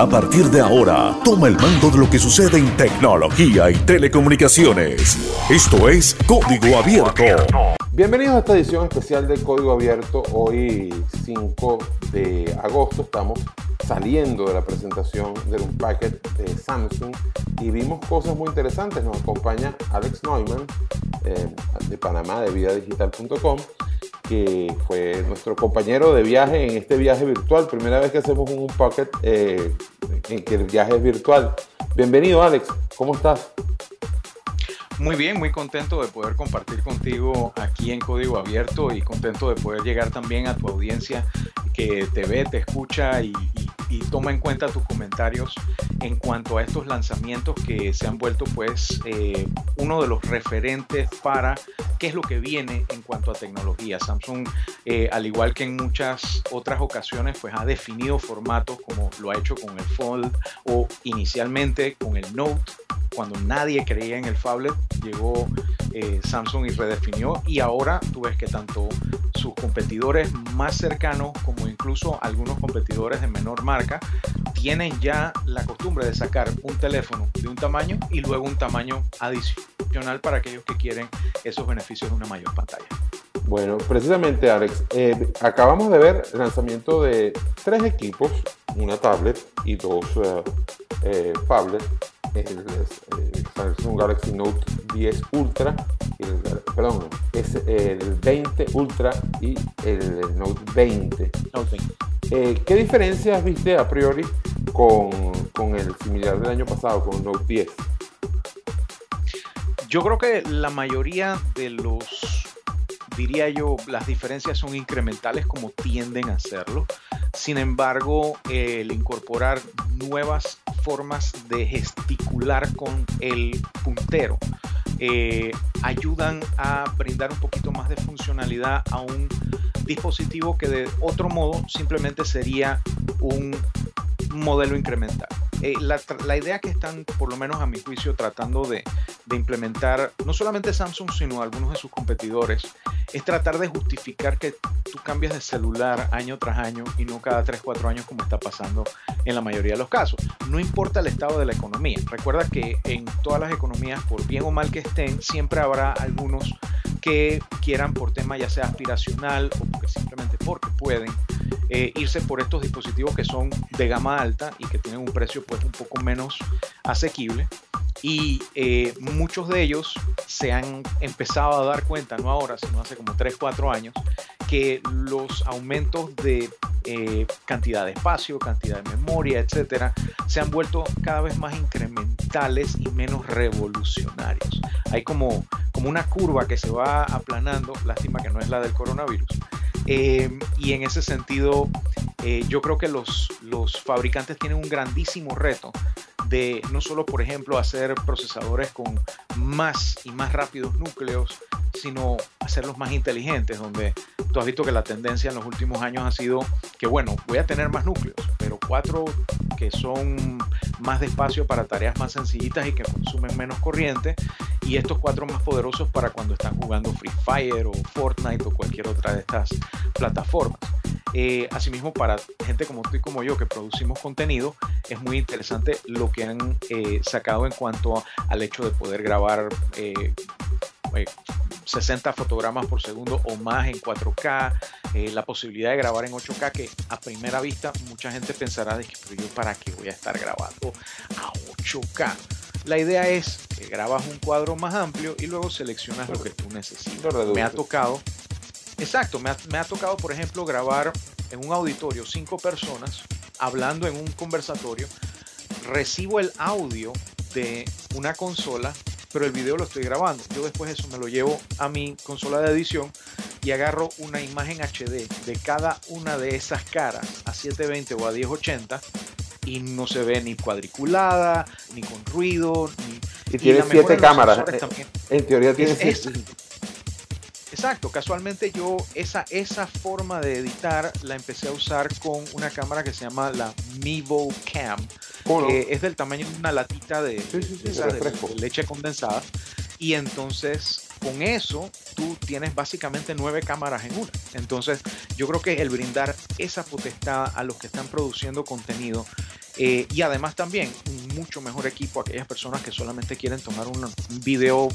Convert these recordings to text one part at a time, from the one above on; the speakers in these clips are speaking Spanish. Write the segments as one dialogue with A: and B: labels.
A: A partir de ahora, toma el mando de lo que sucede en tecnología y telecomunicaciones. Esto es Código Abierto.
B: Bienvenidos a esta edición especial de Código Abierto. Hoy 5 de agosto estamos saliendo de la presentación del Unpacked de Samsung y vimos cosas muy interesantes. Nos acompaña Alex Neumann eh, de Panamá, de vidadigital.com que fue nuestro compañero de viaje en este viaje virtual. Primera vez que hacemos un Pocket eh, en que el viaje es virtual. Bienvenido, Alex. ¿Cómo estás?
C: Muy bien, muy contento de poder compartir contigo aquí en Código Abierto y contento de poder llegar también a tu audiencia que te ve, te escucha y, toma en cuenta tus comentarios en cuanto a estos lanzamientos que se han vuelto pues eh, uno de los referentes para qué es lo que viene en cuanto a tecnología. Samsung, eh, al igual que en muchas otras ocasiones, pues ha definido formatos como lo ha hecho con el Fold o inicialmente con el Note cuando nadie creía en el phablet, llegó eh, Samsung y redefinió y ahora tú ves que tanto sus competidores más cercanos como incluso algunos competidores de menor marca tienen ya la costumbre de sacar un teléfono de un tamaño y luego un tamaño adicional para aquellos que quieren esos beneficios de una mayor pantalla.
B: Bueno, precisamente Alex, eh, acabamos de ver el lanzamiento de tres equipos, una tablet y dos uh, eh, tablets el, Samsung Galaxy Note 10 Ultra, perdón, es el 20 Ultra y el Note 20. Eh, ¿Qué diferencias viste a priori con, con el similar del año pasado, con el Note 10?
C: Yo creo que la mayoría de los, diría yo, las diferencias son incrementales como tienden a hacerlo. Sin embargo, el incorporar nuevas formas de gesticular con el puntero eh, ayudan a brindar un poquito más de funcionalidad a un dispositivo que de otro modo simplemente sería un modelo incremental. Eh, la, idea que están, por lo menos a mi juicio, tratando de, implementar, no solamente Samsung, sino algunos de sus competidores, es tratar de justificar que tú cambias de celular año tras año y no cada 3, 4 años como está pasando en la mayoría de los casos. No importa el estado de la economía. Recuerda que en todas las economías, por bien o mal que estén, siempre habrá algunos que quieran por tema ya sea aspiracional o simplemente porque pueden eh, irse por estos dispositivos que son de gama alta y que tienen un precio pues un poco menos asequible y eh, muchos de ellos se han empezado a dar cuenta, no ahora, sino hace como 3, 4 años, que los aumentos de eh, cantidad de espacio, cantidad de memoria, etcétera, se han vuelto cada vez más incrementales y menos revolucionarios. Hay como, como una curva que se va aplanando, lástima que no es la del coronavirus. Eh, y en ese sentido, yo creo que los, los fabricantes tienen un grandísimo reto de no solo, por ejemplo, hacer procesadores con más y más rápidos núcleos, sino hacerlos más inteligentes, donde tú has visto que la tendencia en los últimos años ha sido que, bueno, voy a tener más núcleos, pero cuatro que son más de espacio para tareas más sencillitas y que consumen menos corriente, y estos cuatro más poderosos para cuando están jugando Free Fire o Fortnite o cualquier otra de estas plataformas. Eh, asimismo, para gente como tú y como yo que producimos contenido, es muy interesante lo que han eh, sacado en cuanto al hecho de poder grabar 60 eh, fotogramas por segundo o más en 4K, la posibilidad de grabar en 8K, que a primera vista mucha gente pensará de que pero yo para qué voy a estar grabando a 8K. La idea es que grabas un cuadro más amplio y luego seleccionas lo que tú necesitas. Me ha tocado Exacto, me ha, tocado, por ejemplo, grabar en un auditorio cinco personas hablando en un conversatorio. Recibo el audio de una consola, pero el video lo estoy grabando. Yo después eso me lo llevo a mi consola de edición y agarro una imagen HD de cada una de esas caras a 720 o a 1080 y no se ve ni cuadriculada, ni con ruido,
B: ni... Y tiene siete cámaras. En teoría tiene siete.
C: Exacto, casualmente yo esa, esa forma de editar la empecé a usar con una cámara que se llama la Mivo Cam, que es del tamaño de una latita de, leche condensada. Y entonces con eso tú tienes básicamente nueve cámaras en una. Entonces yo creo que el brindar esa potestad a los que están produciendo contenido Eh, y además también un mucho mejor equipo a aquellas personas que solamente quieren tomar un, video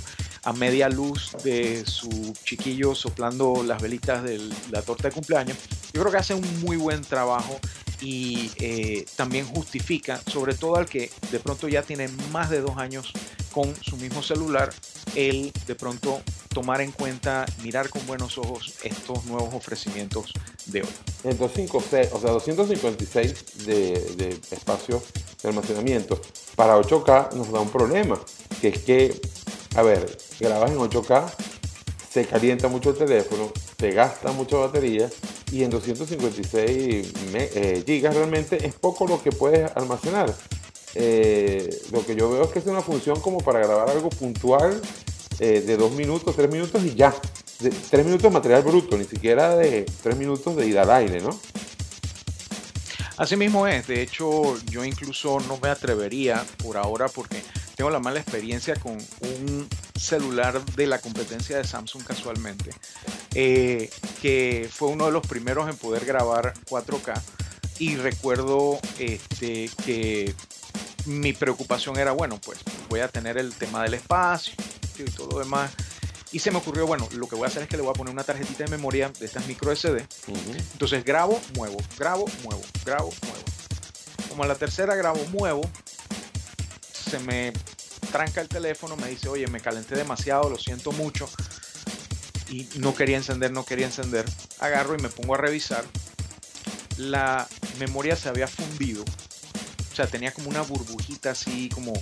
C: a media luz de su chiquillo soplando las velitas de la torta de cumpleaños. Yo creo que hace un muy buen trabajo y eh, también justifica, sobre todo al que de pronto ya tiene más de dos años con su mismo celular, el de pronto tomar en cuenta, mirar con buenos ojos estos nuevos ofrecimientos de hoy.
B: En 256, o sea, 256 de, espacio de almacenamiento para 8K nos da un problema, que es que, a ver, grabas en 8K, se calienta mucho el teléfono, te gasta mucha batería y en 256 eh, realmente es poco lo que puedes almacenar. Eh, lo que yo veo es que es una función como para grabar algo puntual eh, de dos minutos, tres minutos y ya. De, tres minutos de material bruto, ni siquiera de tres minutos de ida al aire, ¿no?
C: Así mismo es. De hecho, yo incluso no me atrevería por ahora porque tengo la mala experiencia con un celular de la competencia de Samsung casualmente, eh, que fue uno de los primeros en poder grabar 4K. Y recuerdo este, que mi preocupación era, bueno, pues voy a tener el tema del espacio y todo lo demás. Y se me ocurrió, bueno, lo que voy a hacer es que le voy a poner una tarjetita de memoria de estas micro SD. Entonces grabo, muevo, grabo, muevo, grabo, muevo. Como a la tercera grabo, muevo, se me tranca el teléfono, me dice, oye, me calenté demasiado, lo siento mucho. Y no quería encender, no quería encender. Agarro y me pongo a revisar. La memoria se había fundido. O sea, tenía como una burbujita así, como...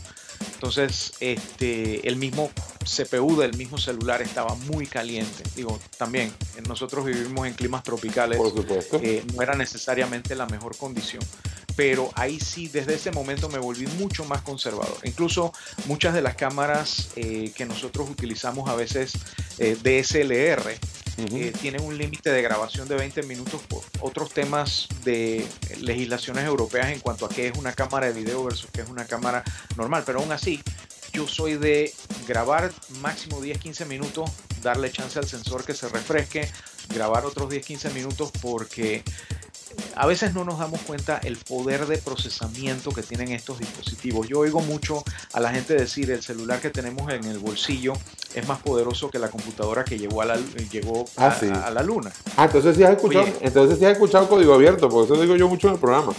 C: Entonces, este, el mismo CPU del mismo celular estaba muy caliente. Digo, también, nosotros vivimos en climas tropicales.
B: Por supuesto.
C: Eh, no era necesariamente la mejor condición pero ahí sí, desde ese momento me volví mucho más conservador. Incluso muchas de las cámaras eh, que nosotros utilizamos a veces eh, DSLR eh, tienen un límite de grabación de 20 minutos por otros temas de legislaciones europeas en cuanto a qué es una cámara de video versus qué es una cámara normal, pero aún así yo soy de grabar máximo 10-15 minutos, darle chance al sensor que se refresque, grabar otros 10-15 minutos porque a veces no nos damos cuenta el poder de procesamiento que tienen estos dispositivos. Yo oigo mucho a la gente decir el celular que tenemos en el bolsillo es más poderoso que la computadora que llegó a la, llegó
B: ah,
C: a, la luna.
B: Ah, entonces sí has escuchado, entonces sí has escuchado código abierto, porque eso digo yo mucho en el programa.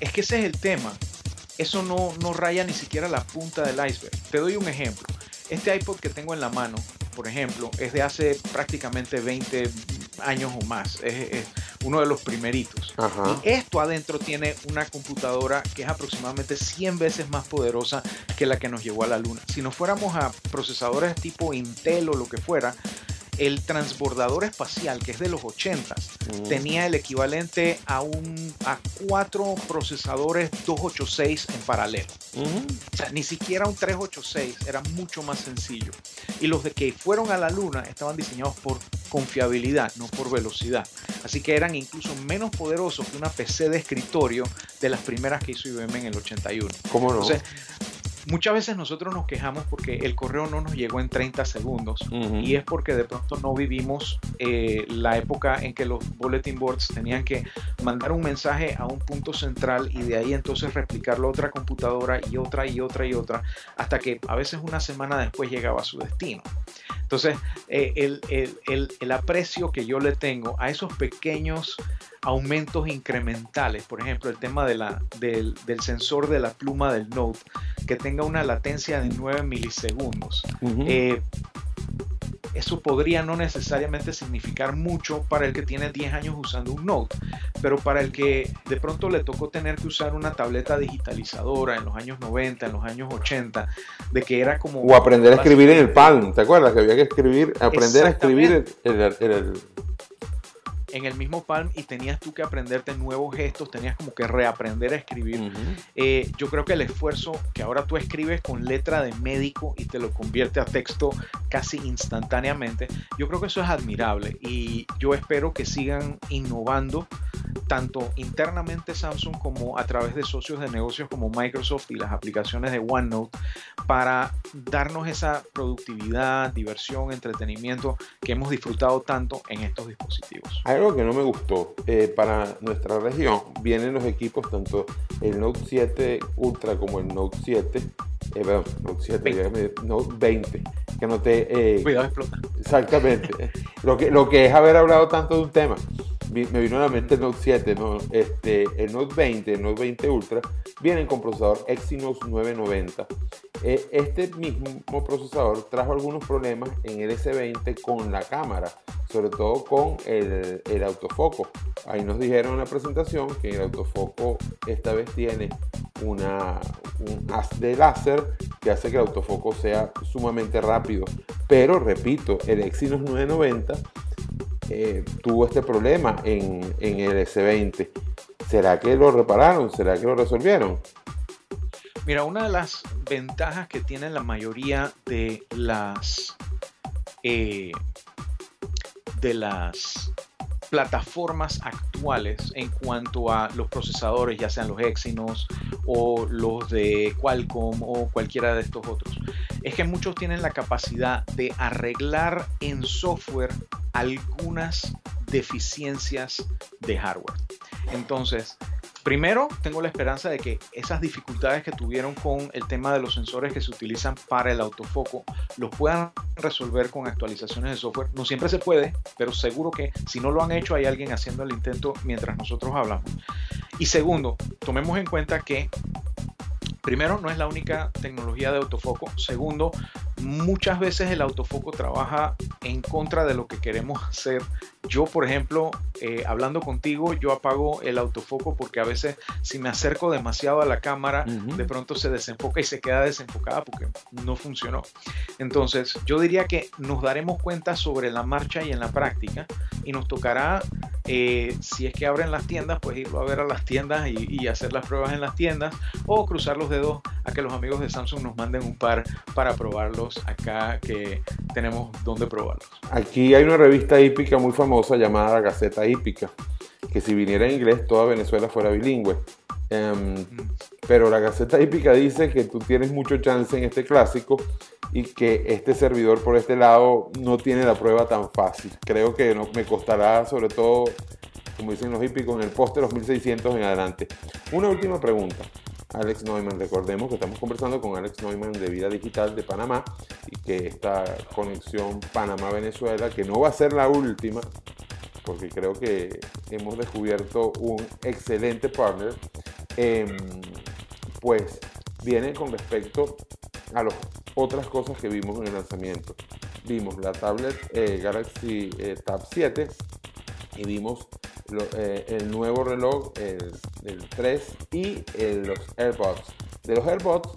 C: Es que ese es el tema. Eso no, no raya ni siquiera la punta del iceberg. Te doy un ejemplo. Este iPod que tengo en la mano, por ejemplo, es de hace prácticamente 20 años o más. Es, uno de los primeritos. Y esto adentro tiene una computadora que es aproximadamente 100 veces más poderosa que la que nos llevó a la luna. Si nos fuéramos a procesadores tipo Intel o lo que fuera, el transbordador espacial, que es de los 80, mm. tenía el equivalente a, un, a cuatro procesadores 286 en paralelo. O sea, ni siquiera un 386, era mucho más sencillo. Y los de que fueron a la Luna estaban diseñados por confiabilidad, no por velocidad. Así que eran incluso menos poderosos que una PC de escritorio de las primeras que hizo IBM en el 81.
B: ¿Cómo no?
C: Muchas veces nosotros nos quejamos porque el correo no nos llegó en 30 segundos y es porque de pronto no vivimos eh, la época en que los bulletin boards tenían que mandar un mensaje a un punto central y de ahí entonces replicarlo a otra computadora y otra y otra y otra hasta que a veces una semana después llegaba a su destino. Entonces, eh, el, el, el, aprecio que yo le tengo a esos pequeños aumentos incrementales, por ejemplo, el tema de la, del, del, sensor de la pluma del Note, que tenga una latencia de 9 milisegundos. Eso podría no necesariamente significar mucho para el que tiene 10 años usando un Note, pero para el que de pronto le tocó tener que usar una tableta digitalizadora en los años 90, en los años 80, de que era como...
B: O aprender a escribir en el Palm, ¿te acuerdas? Que había que escribir, aprender a escribir en el,
C: en el mismo Palm y tenías tú que aprenderte nuevos gestos, tenías como que reaprender a escribir. Eh, yo creo que el esfuerzo que ahora tú escribes con letra de médico y te lo convierte a texto casi instantáneamente, yo creo que eso es admirable y yo espero que sigan innovando tanto internamente Samsung como a través de socios de negocios como Microsoft y las aplicaciones de OneNote para darnos esa productividad, diversión, entretenimiento que hemos disfrutado tanto en estos dispositivos.
B: Hay algo que no me gustó. Eh, para nuestra región vienen los equipos, tanto el Note 7 Ultra como el Note 7, eh, perdón, Note 7, 20. Note 20, que no te...
C: Eh, Cuidado, explota.
B: Exactamente. lo, que, lo que es haber hablado tanto de un tema me vino a la mente el Note 7, ¿no? este, el Note 20, el Note 20 Ultra, vienen con procesador Exynos 990. E, este mismo procesador trajo algunos problemas en el S20 con la cámara, sobre todo con el, el autofoco. Ahí nos dijeron en la presentación que el autofoco esta vez tiene una, un haz de láser que hace que el autofoco sea sumamente rápido. Pero repito, el Exynos 990 eh, tuvo este problema en, el S20. ¿Será que lo repararon? ¿Será que lo resolvieron?
C: Mira, una de las ventajas que tienen la mayoría de las eh, de las plataformas actuales en cuanto a los procesadores, ya sean los Exynos o los de Qualcomm o cualquiera de estos otros, es que muchos tienen la capacidad de arreglar en software algunas deficiencias de hardware. Entonces, Primero, tengo la esperanza de que esas dificultades que tuvieron con el tema de los sensores que se utilizan para el autofoco los puedan resolver con actualizaciones de software. No siempre se puede, pero seguro que si no lo han hecho hay alguien haciendo el intento mientras nosotros hablamos. Y segundo, tomemos en cuenta que Primero, no es la única tecnología de autofoco. Segundo, muchas veces el autofoco trabaja en contra de lo que queremos hacer. Yo, por ejemplo, eh, hablando contigo, yo apago el autofoco porque a veces si me acerco demasiado a la cámara, de pronto se desenfoca y se queda desenfocada porque no funcionó. Entonces, yo diría que nos daremos cuenta sobre la marcha y en la práctica y nos tocará eh, si es que abren las tiendas, pues irlo a ver a las tiendas y, hacer las pruebas en las tiendas o cruzar los dedos a que los amigos de Samsung nos manden un par para probarlos acá que tenemos donde probarlos.
B: Aquí hay una revista hípica muy famosa llamada La Gaceta Hípica, que si viniera en inglés toda Venezuela fuera bilingüe. Em, pero la Gaceta Hípica dice que tú tienes mucho chance en este clásico y que este servidor por este lado no tiene la prueba tan fácil. Creo que no, me costará sobre todo, como dicen los hípicos, en el poste los 1600 en adelante. Una última pregunta. Alex Neumann, recordemos que estamos conversando con Alex Neumann de Vida Digital de Panamá y que esta conexión Panamá-Venezuela, que no va a ser la última, porque creo que hemos descubierto un excelente partner, em, pues viene con respecto a las otras cosas que vimos en el lanzamiento. Vimos la tablet eh, Galaxy eh, Tab 7 y vimos eh, el nuevo reloj, el, 3 y los AirPods. De los AirPods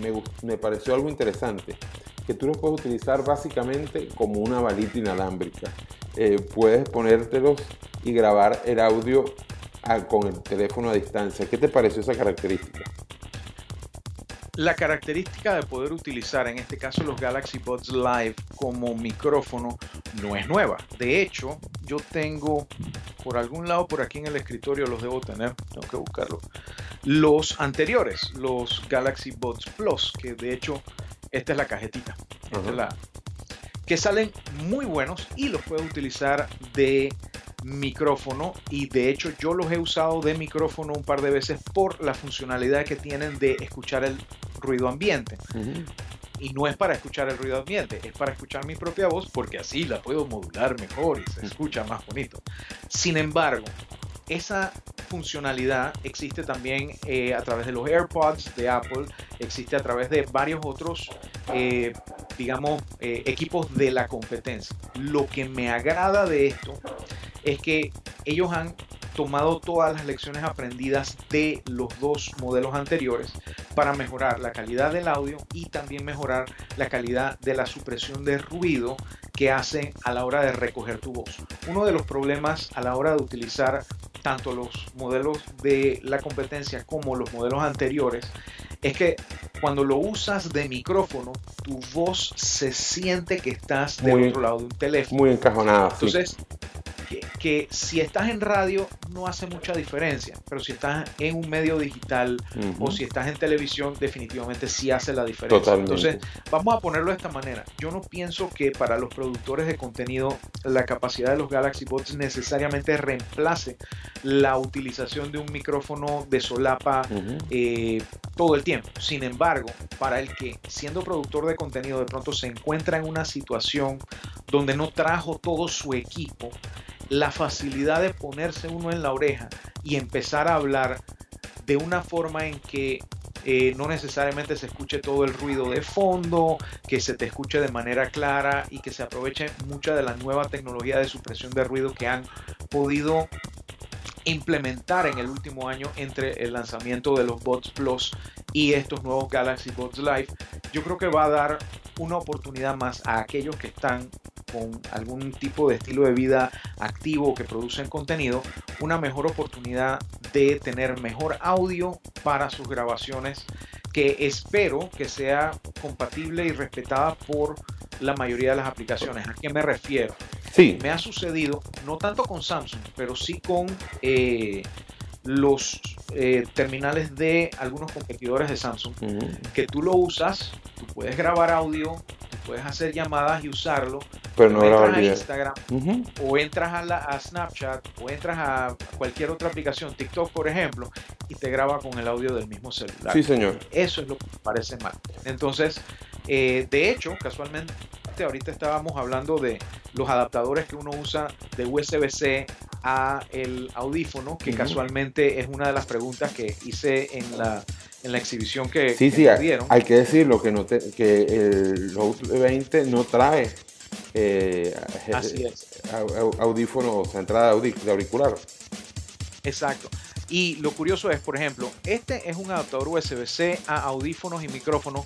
B: me, me pareció algo interesante, que tú los puedes utilizar básicamente como una balita inalámbrica. puedes ponértelos y grabar el audio con el teléfono a distancia. ¿Qué te pareció esa característica?
C: La característica de poder utilizar en este caso los Galaxy Buds Live como micrófono no es nueva. De hecho, yo tengo por algún lado por aquí en el escritorio los debo tener, tengo que buscarlo. Los anteriores, los Galaxy Buds Plus, que de hecho esta es la cajetita, esta es la que salen muy buenos y los puedo utilizar de micrófono y de hecho yo los he usado de micrófono un par de veces por la funcionalidad que tienen de escuchar el ruido ambiente. Y no es para escuchar el ruido ambiente, es para escuchar mi propia voz porque así la puedo modular mejor y se escucha más bonito. Sin embargo, esa funcionalidad existe también eh, a través de los AirPods de Apple, existe a través de varios otros, eh, digamos, eh, equipos de la competencia. Lo que me agrada de esto es que ellos han tomado todas las lecciones aprendidas de los dos modelos anteriores para mejorar la calidad del audio y también mejorar la calidad de la supresión de ruido que hace a la hora de recoger tu voz. Uno de los problemas a la hora de utilizar tanto los modelos de la competencia como los modelos anteriores es que cuando lo usas de micrófono, tu voz se siente que estás del otro lado de un teléfono.
B: Muy encajonada.
C: Entonces, que si estás en radio no hace mucha diferencia, pero si estás en un medio digital o si estás en televisión, definitivamente sí hace la diferencia. Entonces, vamos a ponerlo de esta manera. Yo no pienso que para los productores de contenido la capacidad de los Galaxy Bots necesariamente reemplace la utilización de un micrófono de solapa eh, todo el tiempo. Sin embargo, para el que siendo productor de contenido de pronto se encuentra en una situación donde no trajo todo su equipo, la facilidad de ponerse uno en la oreja y empezar a hablar de una forma en que eh, no necesariamente se escuche todo el ruido de fondo, que se te escuche de manera clara y que se aproveche mucha de la nueva tecnología de supresión de ruido que han podido implementar en el último año entre el lanzamiento de los Bots Plus y estos nuevos Galaxy Bots Live, yo creo que va a dar una oportunidad más a aquellos que están con algún tipo de estilo de vida activo que producen contenido, una mejor oportunidad de tener mejor audio para sus grabaciones que espero que sea compatible y respetada por la mayoría de las aplicaciones. ¿A qué me refiero? Sí. Me ha sucedido, no tanto con Samsung, pero sí con eh, los eh, terminales de algunos competidores de Samsung, que tú lo usas, tú puedes grabar audio, puedes hacer llamadas y usarlo, pero no entras a Instagram o entras a, la, a Snapchat o entras a cualquier otra aplicación, TikTok por ejemplo, y te graba con el audio del mismo celular.
B: Sí, señor.
C: Eso es lo que me parece mal. Entonces, eh, de hecho, casualmente, ahorita estábamos hablando de los adaptadores que uno usa de USB-C a el audífono, que casualmente es una de las preguntas que hice en la, en la exhibición que,
B: sí, sí, Hay que decirlo que, no que el Rode 20 no trae eh, Así es. audífono, o sea, entrada de auricular.
C: Exacto. Y lo curioso es, por ejemplo, este es un adaptador USB-C a audífonos y micrófonos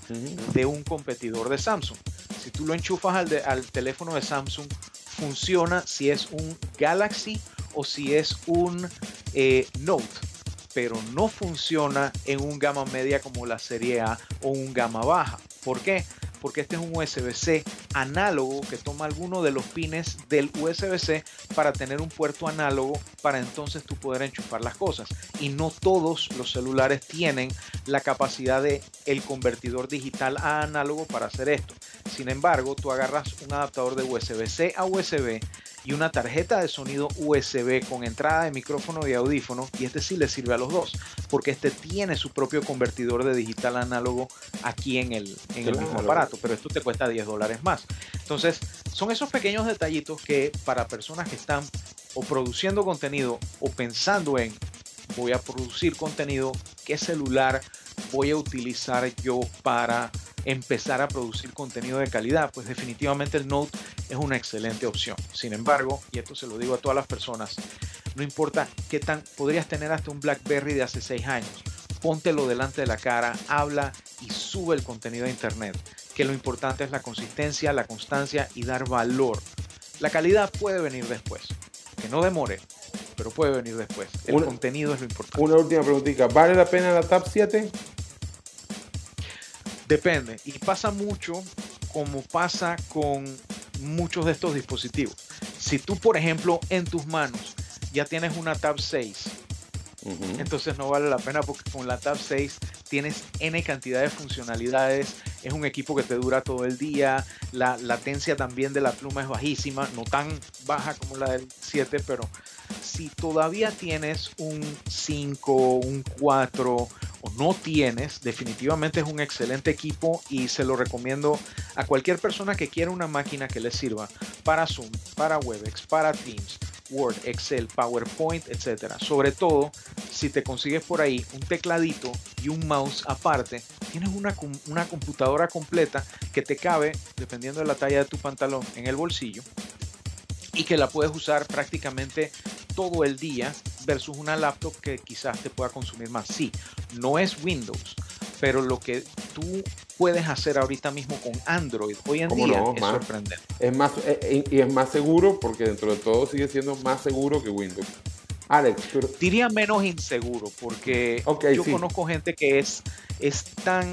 C: de un competidor de Samsung. Si tú lo enchufas al, al teléfono de Samsung, funciona si es un Galaxy o si es un eh, Note, pero no funciona en un gama media como la serie A o un gama baja. ¿Por qué? Porque este es un USB-C análogo que toma alguno de los pines del USB-C para tener un puerto análogo para entonces tú poder enchufar las cosas. Y no todos los celulares tienen la capacidad de el convertidor digital a análogo para hacer esto. Sin embargo, tú agarras un adaptador de USB-C a USB y una tarjeta de sonido USB con entrada de micrófono y audífono y este sí le sirve a los dos porque este tiene su propio convertidor de digital análogo aquí en el, en el mismo aparato pero esto te cuesta 10 dólares más. Entonces son esos pequeños detallitos que para personas que están o produciendo contenido o pensando en voy a producir contenido qué celular voy a utilizar yo para empezar a producir contenido de calidad, pues definitivamente el Note es una excelente opción. Sin embargo, y esto se lo digo a todas las personas, no importa qué tan podrías tener hasta un BlackBerry de hace 6 años, póntelo delante de la cara, habla y sube el contenido a internet, que lo importante es la consistencia, la constancia y dar valor. La calidad puede venir después, que no demore, pero puede venir después. El contenido es lo importante.
B: Una última preguntita, ¿vale la pena la Tab 7?
C: Depende. Y pasa mucho como pasa con muchos de estos dispositivos. Si tú, por ejemplo, en tus manos ya tienes una Tab 6, entonces no vale la pena porque con la Tab 6 tienes N cantidad de funcionalidades, es un equipo que te dura todo el día, la latencia también de la pluma es bajísima, no tan baja como la del 7, pero si todavía tienes un 5, un 4 no tienes, definitivamente es un excelente equipo y se lo recomiendo a cualquier persona que quiera una máquina que le sirva para Zoom, para Webex, para Teams, Word, Excel, PowerPoint, etcétera. Sobre todo, si te consigues por ahí un tecladito y un mouse aparte, tienes una, una computadora completa que te cabe, dependiendo de la talla de tu pantalón, en el bolsillo y que la puedes usar prácticamente todo el día versus una laptop que quizás te pueda consumir más. Sí, no es Windows, pero lo que tú puedes hacer ahorita mismo con Android hoy en día es sorprendente.
B: Es más, eh, eh, y es más seguro porque dentro de todo sigue siendo más seguro que Windows. Alex,
C: diría menos inseguro porque yo conozco gente que es, es tan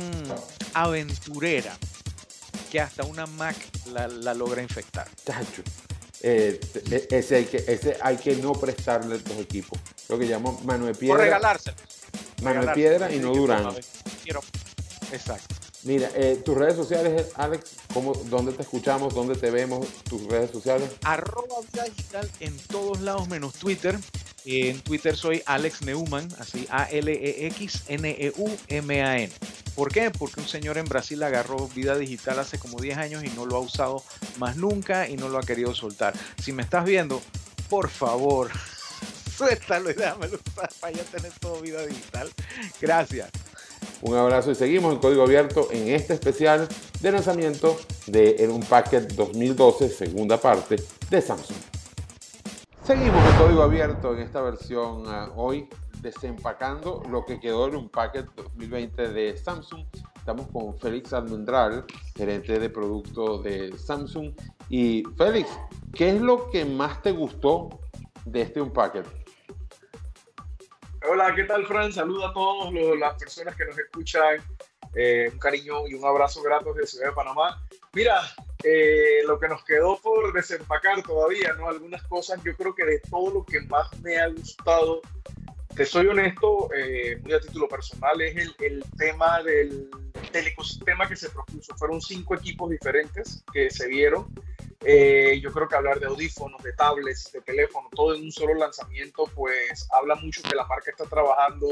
C: aventurera que hasta una Mac la, logra infectar.
B: Eh, e, ese, hay que, ese hay que no prestarle los equipos. Lo que llamo mano de piedra.
C: O regalárselo.
B: Mano de piedra y no duran.
C: Exacto.
B: Mira, eh, tus redes sociales, Alex, ¿cómo, ¿dónde te escuchamos? ¿Dónde te vemos? ¿Tus redes sociales?
C: Arroba vida digital en todos lados menos Twitter. En Twitter soy Alex Neumann, así A-L-E-X-N-E-U-M-A-N. ¿Por qué? Porque un señor en Brasil agarró vida digital hace como 10 años y no lo ha usado más nunca y no lo ha querido soltar. Si me estás viendo, por favor, suéltalo y déjamelo para ya tener todo vida digital. Gracias.
B: Un abrazo y seguimos en código abierto en este especial de lanzamiento de un Packet 2012, segunda parte de Samsung. Seguimos en código abierto en esta versión uh, hoy desempacando lo que quedó en un Packet 2020 de Samsung. Estamos con Félix Almendral, gerente de producto de Samsung. Y Félix, ¿qué es lo que más te gustó de este Unpacked?
D: Hola, ¿qué tal, Fran? Saludo a todas las personas que nos escuchan. Eh, un cariño y un abrazo grato desde Ciudad de Panamá. Mira, eh, lo que nos quedó por desempacar todavía, ¿no? Algunas cosas, yo creo que de todo lo que más me ha gustado, te soy honesto, eh, muy a título personal, es el, el tema del, del, ecosistema que se propuso. Fueron cinco equipos diferentes que se vieron eh, yo creo que hablar de audífonos, de tablets, de teléfono, todo en un solo lanzamiento, pues habla mucho que la marca está trabajando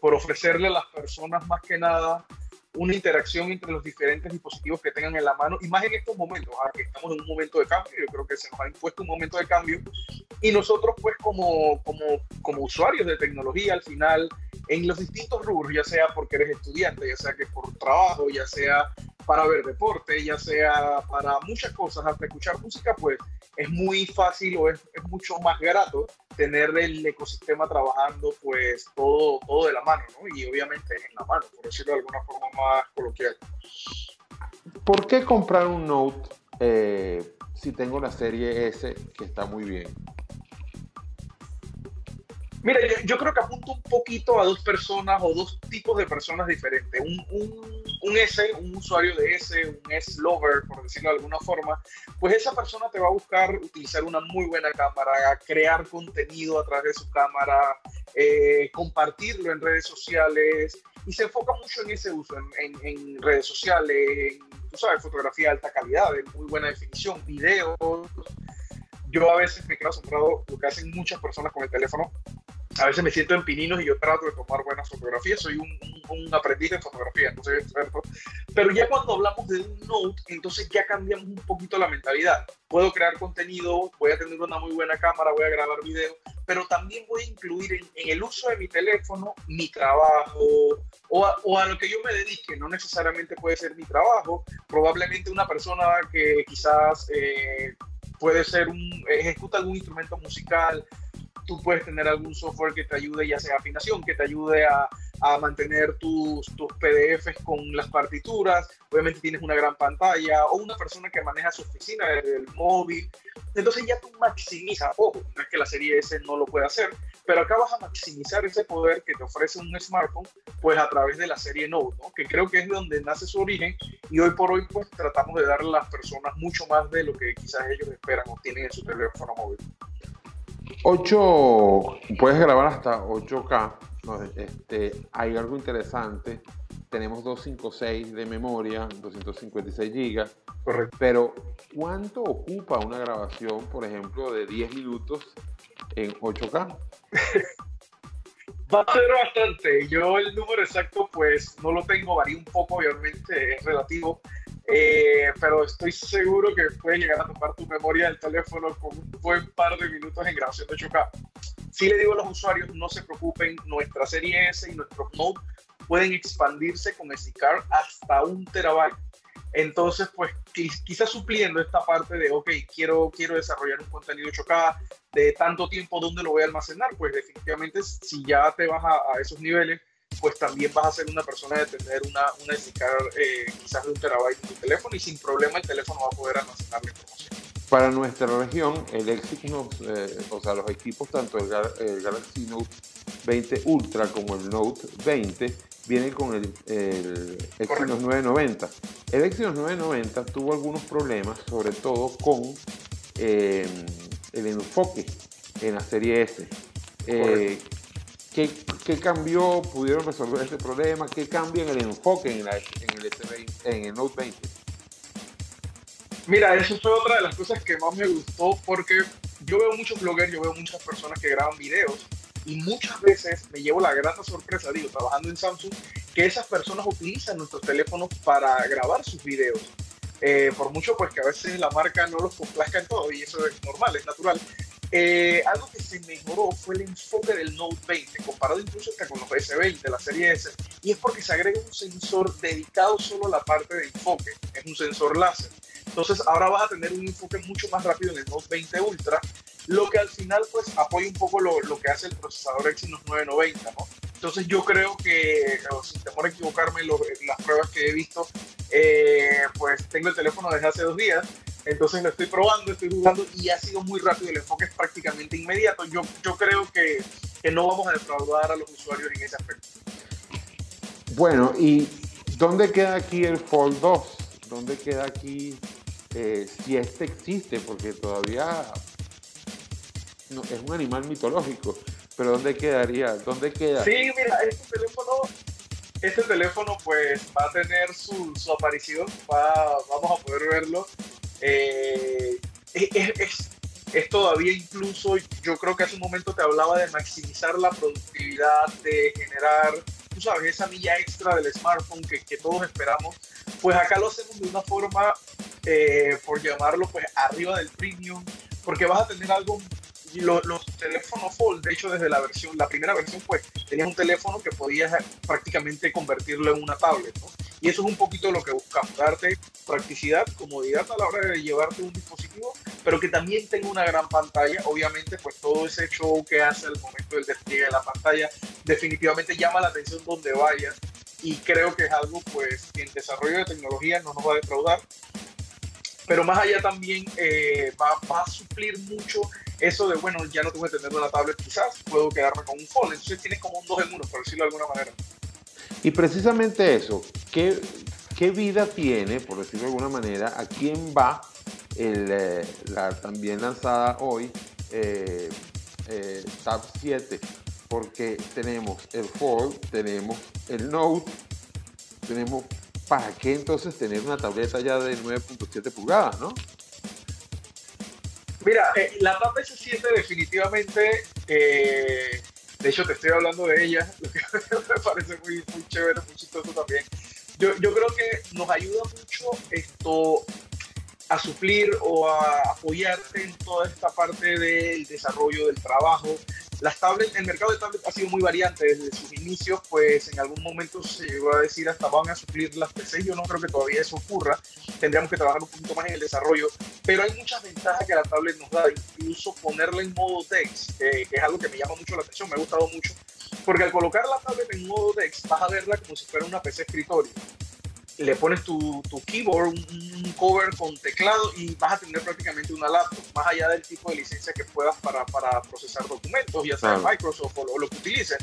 D: por ofrecerle a las personas más que nada una interacción entre los diferentes dispositivos que tengan en la mano y más en estos momentos, que estamos en un momento de cambio, yo creo que se nos ha impuesto un momento de cambio y nosotros pues como, como, como usuarios de tecnología al final en los distintos rubros, ya sea porque eres estudiante, ya sea que por trabajo, ya sea para ver deporte, ya sea para muchas cosas, hasta escuchar música, pues es muy fácil o es, es, mucho más grato tener el ecosistema trabajando pues todo, todo de la mano, ¿no? Y obviamente en la mano, por decirlo de alguna forma más coloquial.
B: ¿Por qué comprar un Note eh, si tengo la serie S que está muy bien?
D: Mira, yo, yo, creo que apunto un poquito a dos personas o dos tipos de personas diferentes. Un, un, un S, un usuario de S, un S-lover, por decirlo de alguna forma, pues esa persona te va a buscar utilizar una muy buena cámara, crear contenido a través de su cámara, eh, compartirlo en redes sociales y se enfoca mucho en ese uso, en, en, en redes sociales, en, tú sabes, fotografía de alta calidad, de muy buena definición, videos. Yo a veces me quedo asombrado lo que hacen muchas personas con el teléfono a veces me siento en pininos y yo trato de tomar buenas fotografías. Soy un, un, un, aprendiz de fotografía, no soy experto. Pero ya cuando hablamos de un Note, entonces ya cambiamos un poquito la mentalidad. Puedo crear contenido, voy a tener una muy buena cámara, voy a grabar video, pero también voy a incluir en, en el uso de mi teléfono mi trabajo o a, o a, lo que yo me dedique. No necesariamente puede ser mi trabajo. Probablemente una persona que quizás eh, puede ser un, ejecuta algún instrumento musical tú puedes tener algún software que te ayude, ya sea afinación, que te ayude a, a mantener tus, tus, PDFs con las partituras. Obviamente tienes una gran pantalla o una persona que maneja su oficina desde el móvil. Entonces ya tú maximizas, ojo, no es que la serie S no lo pueda hacer, pero acá vas a maximizar ese poder que te ofrece un smartphone, pues a través de la serie Note, ¿no? que creo que es de donde nace su origen y hoy por hoy pues tratamos de darle a las personas mucho más de lo que quizás ellos esperan o tienen en su teléfono móvil.
B: 8, puedes grabar hasta 8K. No, este, hay algo interesante. Tenemos 256 de memoria, 256 GB.
D: Correcto.
B: Pero, ¿cuánto ocupa una grabación, por ejemplo, de 10 minutos en 8K?
D: Va a ser bastante. Yo el número exacto, pues no lo tengo, varía un poco, obviamente es relativo. Eh, pero estoy seguro que puedes llegar a tomar tu memoria del teléfono con un buen par de minutos en grabación de 8K. Si le digo a los usuarios, no se preocupen, nuestra serie S y nuestros Note pueden expandirse con SD-Card hasta un terabyte. Entonces, pues quizás supliendo esta parte de, ok, quiero, quiero desarrollar un contenido 8K de tanto tiempo, ¿dónde lo voy a almacenar? Pues definitivamente si ya te vas a, a esos niveles, pues también vas a ser una persona de tener una, una eh, quizás de un terabyte en tu teléfono y sin problema el teléfono va a poder almacenar la información.
B: Para nuestra región, el Exynos, eh, o sea, los equipos, tanto el, el, Galaxy Note 20 Ultra como el Note 20, vienen con el, el Exynos 990. El Exynos 990 tuvo algunos problemas, sobre todo con eh, el enfoque en la serie S. Eh, ¿qué, ¿qué, cambió? ¿Pudieron resolver este problema? ¿Qué cambia en el enfoque en, el, S20, en el Note 20?
D: Mira, eso fue otra de las cosas que más me gustó porque yo veo muchos bloggers, yo veo muchas personas que graban videos y muchas veces me llevo la grata sorpresa, digo, trabajando en Samsung, que esas personas utilizan nuestros teléfonos para grabar sus videos. Eh, por mucho pues que a veces la marca no los complazca en todo y eso es normal, es natural. Eh, algo que se mejoró fue el enfoque del Note 20, comparado incluso hasta con los S20, la serie S, y es porque se agrega un sensor dedicado solo a la parte de enfoque, es un sensor láser. Entonces ahora vas a tener un enfoque mucho más rápido en el Note 20 Ultra, lo que al final pues apoya un poco lo, lo que hace el procesador Exynos 990, ¿no? Entonces yo creo que, sin temor a equivocarme, las pruebas que he visto, eh, pues tengo el teléfono desde hace dos días, entonces lo estoy probando, estoy jugando y ha sido muy rápido, el enfoque es prácticamente inmediato. Yo, yo creo que, que no vamos a defraudar a los usuarios en ese aspecto.
B: Bueno, ¿y dónde queda aquí el Fold 2? ¿Dónde queda aquí eh, si este existe? Porque todavía no, es un animal mitológico. Pero ¿dónde quedaría? ¿Dónde queda?
D: Sí, mira, este teléfono, este teléfono pues va a tener su, su aparición, va, vamos a poder verlo. Eh, es, es, todavía incluso, yo creo que hace un momento te hablaba de maximizar la productividad, de generar, tú sabes, esa milla extra del smartphone que, que todos esperamos. Pues acá lo hacemos de una forma, eh, por llamarlo, pues arriba del premium, porque vas a tener algo los, teléfonos Fold, de hecho desde la versión, la primera versión, pues tenías un teléfono que podías prácticamente convertirlo en una tablet, ¿no? Y eso es un poquito lo que buscamos, darte practicidad, comodidad a la hora de llevarte un dispositivo, pero que también tenga una gran pantalla. Obviamente, pues todo ese show que hace al momento del despliegue de la pantalla definitivamente llama la atención donde vayas y creo que es algo pues que en desarrollo de tecnología no nos va a defraudar pero más allá también eh, va, va, a suplir mucho eso de, bueno, ya no tengo que tener una tablet quizás, puedo quedarme con un fold. Entonces tienes como un dos en uno, por decirlo de alguna manera.
B: Y precisamente eso, ¿qué, qué vida tiene, por decirlo de alguna manera, a quién va eh, la también lanzada hoy eh, eh, Tab 7? Porque tenemos el Fold, tenemos el Note, tenemos ¿para qué entonces tener una tableta ya de 9.7 pulgadas, no?
D: Mira, eh, la Tab S7 definitivamente, eh, de hecho te estoy hablando de ella, lo que me parece muy, muy chévere, muy chistoso también. Yo, yo creo que nos ayuda mucho esto a suplir o a apoyarte en toda esta parte del desarrollo del trabajo, las tablets, el mercado de tablets ha sido muy variante desde sus inicios, pues en algún momento se llegó a decir hasta van a suplir las PC, yo no creo que todavía eso ocurra, tendríamos que trabajar un poquito más en el desarrollo, pero hay muchas ventajas que la tablet nos da, incluso ponerla en modo DeX, que es algo que me llama mucho la atención, me ha gustado mucho, porque al colocar la tablet en modo DeX vas a verla como si fuera una PC escritorio le pones tu, tu, keyboard, un cover con teclado y vas a tener prácticamente una laptop, más allá del tipo de licencia que puedas para, para procesar documentos, ya sea Microsoft o lo, que utilicen.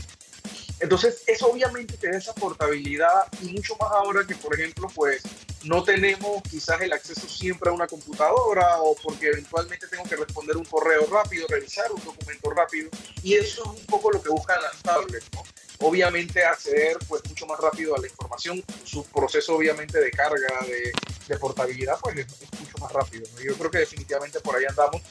D: Entonces, eso obviamente te da esa portabilidad y mucho más ahora que, por ejemplo, pues no tenemos quizás el acceso siempre a una computadora o porque eventualmente tengo que responder un correo rápido, revisar un documento rápido. Y eso es un poco lo que buscan las tablets, ¿no? obviamente acceder pues mucho más rápido a la información, su proceso obviamente de carga, de, de portabilidad pues es, mucho más rápido. Yo creo que definitivamente por ahí andamos.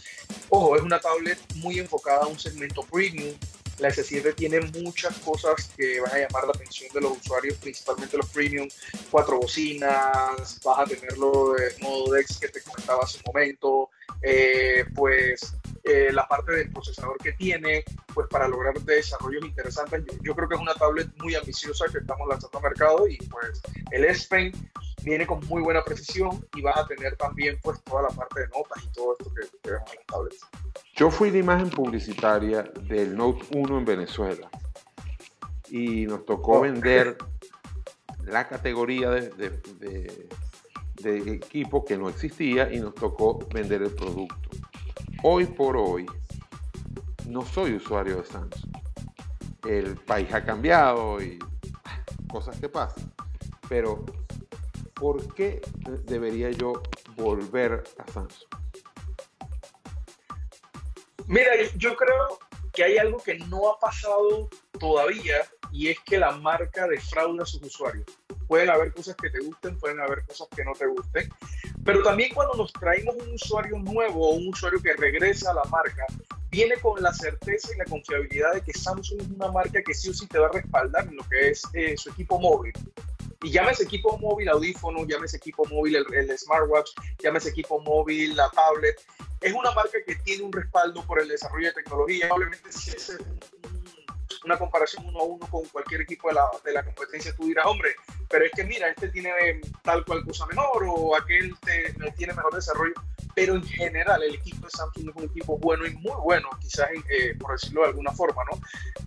D: Ojo, es una tablet muy enfocada a un segmento premium. La S7 tiene muchas cosas que van a llamar la atención de los usuarios, principalmente los premium, cuatro bocinas, vas a tenerlo de modo DeX que te comentaba hace un momento, eh, pues eh, la parte del procesador que tiene, pues para lograr desarrollos interesantes. Yo, creo que es una tablet muy ambiciosa que estamos lanzando al mercado y pues el S Pen viene con muy buena precisión y vas a tener también pues toda la parte de notas y todo esto que, que vemos en las tablets.
B: Yo fui de imagen publicitaria del Note 1 en Venezuela y nos tocó vender la categoría de, de, de equipo que no existía y nos tocó vender el producto hoy por hoy no soy usuario de Samsung. El país ha cambiado y cosas que pasan. Pero, ¿por qué debería yo volver a Samsung?
D: Mira, yo creo que hay algo que no ha pasado todavía y es que la marca defrauda a sus usuarios. Pueden haber cosas que te gusten, pueden haber cosas que no te gusten, pero también cuando nos traemos un usuario nuevo o un usuario que regresa a la marca, viene con la certeza y la confiabilidad de que Samsung es una marca que sí o sí te va a respaldar en lo que es eh, su equipo móvil. Y llámese equipo móvil audífono, llámese equipo móvil el, el, smartwatch, llámese equipo móvil la tablet. Es una marca que tiene un respaldo por el desarrollo de tecnología. Probablemente si es una comparación uno a uno con cualquier equipo de la, de la competencia, tú dirás, hombre, pero es que mira, este tiene tal cual cosa menor o aquel te, tiene mejor desarrollo pero en general el equipo de Samsung es un equipo bueno y muy bueno, quizás eh, por decirlo de alguna forma, ¿no?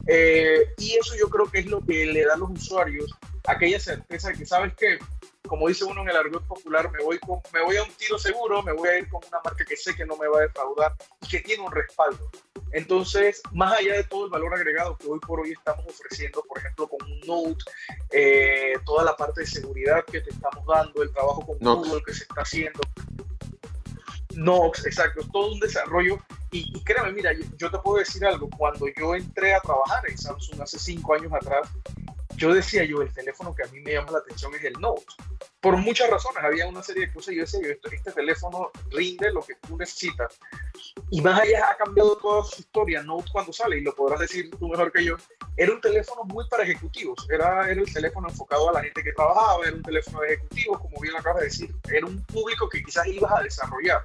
D: Eh, y eso yo creo que es lo que le da a los usuarios aquella certeza de que, ¿sabes que Como dice uno en el argot popular, me voy, con, me voy a un tiro seguro, me voy a ir con una marca que sé que no me va a defraudar y que tiene un respaldo. Entonces, más allá de todo el valor agregado que hoy por hoy estamos ofreciendo, por ejemplo, con un Note, eh, toda la parte de seguridad que te estamos dando, el trabajo con Google que se está haciendo, Nox, exacto, es todo un desarrollo. Y, créeme, mira, yo, te puedo decir algo, cuando yo entré a trabajar en Samsung hace cinco años atrás, yo decía yo, el teléfono que a mí me llama la atención es el Note. Por muchas razones, había una serie de cosas y yo decía yo, este teléfono rinde lo que tú necesitas. Y más allá ha cambiado toda su historia, Note cuando sale, y lo podrás decir tú mejor que yo, era un teléfono muy para ejecutivos, era, era el teléfono enfocado a la gente que trabajaba, era un teléfono de ejecutivos, como bien acabas de decir, era un público que quizás ibas a desarrollar.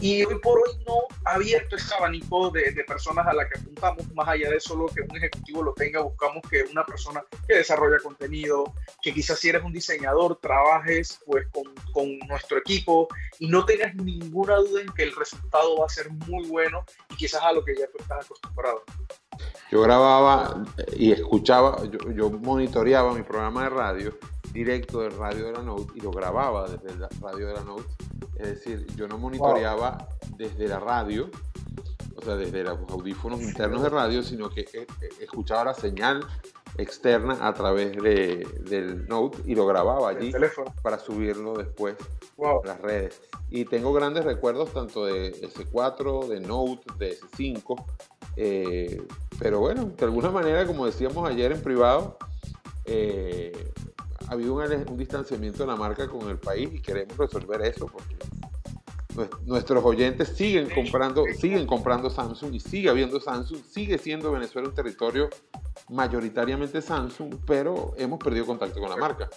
D: Y hoy por hoy no ha abierto ese abanico de, de, personas a las que apuntamos, más allá de solo que un ejecutivo lo tenga, buscamos que una persona que desarrolla contenido, que quizás si eres un diseñador, trabajes pues con, con nuestro equipo y no tengas ninguna duda en que el resultado va a ser muy bueno y quizás a lo que ya tú estás acostumbrado.
B: Yo grababa y escuchaba, yo, yo monitoreaba mi programa de radio directo del radio de la Note y lo grababa desde el radio de la Note. Es decir, yo no monitoreaba desde la radio, o sea, desde los audífonos internos de radio, sino que eh, eh, escuchaba la señal externa a través de, del Note y lo grababa allí para subirlo después a las redes. Y tengo grandes recuerdos tanto de S4, de Note, de S5. Eh, pero bueno, de alguna manera, como decíamos ayer en privado, eh, ha habido un, distanciamiento de la marca con el país y queremos resolver eso porque nuestros oyentes siguen comprando, siguen comprando Samsung y sigue habiendo Samsung, sigue siendo Venezuela un territorio mayoritariamente Samsung, pero hemos perdido contacto con la marca.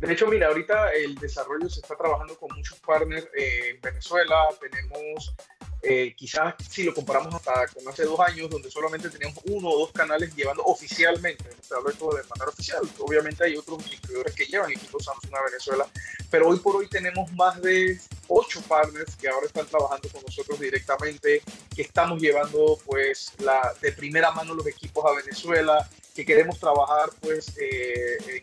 D: De hecho, mira, ahorita el desarrollo se está trabajando con muchos partners en Venezuela. Tenemos eh, quizás si lo comparamos hasta con hace dos años, donde solamente teníamos uno o dos canales llevando oficialmente, se hablo esto de manera oficial, obviamente hay otros distribuidores que llevan equipos Samsung a Venezuela, pero hoy por hoy tenemos más de ocho partners que ahora están trabajando con nosotros directamente, que estamos llevando pues la, de primera mano los equipos a Venezuela, que queremos trabajar pues eh, en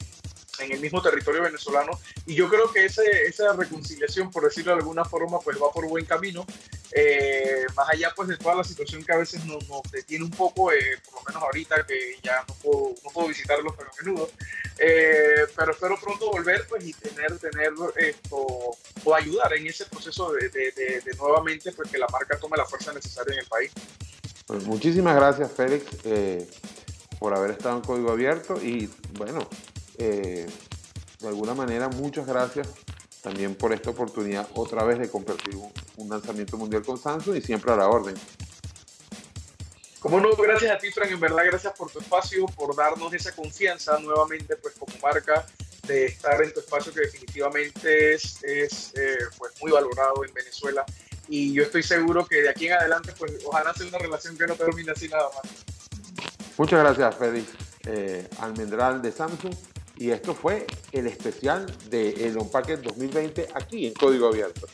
D: en el mismo territorio venezolano. Y yo creo que ese, esa reconciliación, por decirlo de alguna forma, pues va por buen camino. Eh, más allá pues de toda la situación que a veces nos, nos detiene un poco, eh, por lo menos ahorita que ya no puedo, no puedo visitarlos tan a menudo. Eh, pero espero pronto volver pues y tener, tener esto o ayudar en ese proceso de, de, de, nuevamente pues que la marca tome la fuerza necesaria en el país.
B: Pues muchísimas gracias Félix por haber estado en Código Abierto y bueno, eh, de alguna manera, muchas gracias también por esta oportunidad otra vez de compartir un, lanzamiento mundial con Samsung y siempre a la orden.
D: Como no, gracias a ti, Frank, en verdad, gracias por tu espacio, por darnos esa confianza nuevamente, pues como marca, de estar en tu espacio que definitivamente es, es eh, pues, muy valorado en Venezuela. Y yo estoy seguro que de aquí en adelante, pues ojalá sea una relación que no termine así nada más.
B: Muchas gracias, Félix eh, Almendral de Samsung. Y esto fue el especial de el Unpacked 2020 aquí en Código Abierto.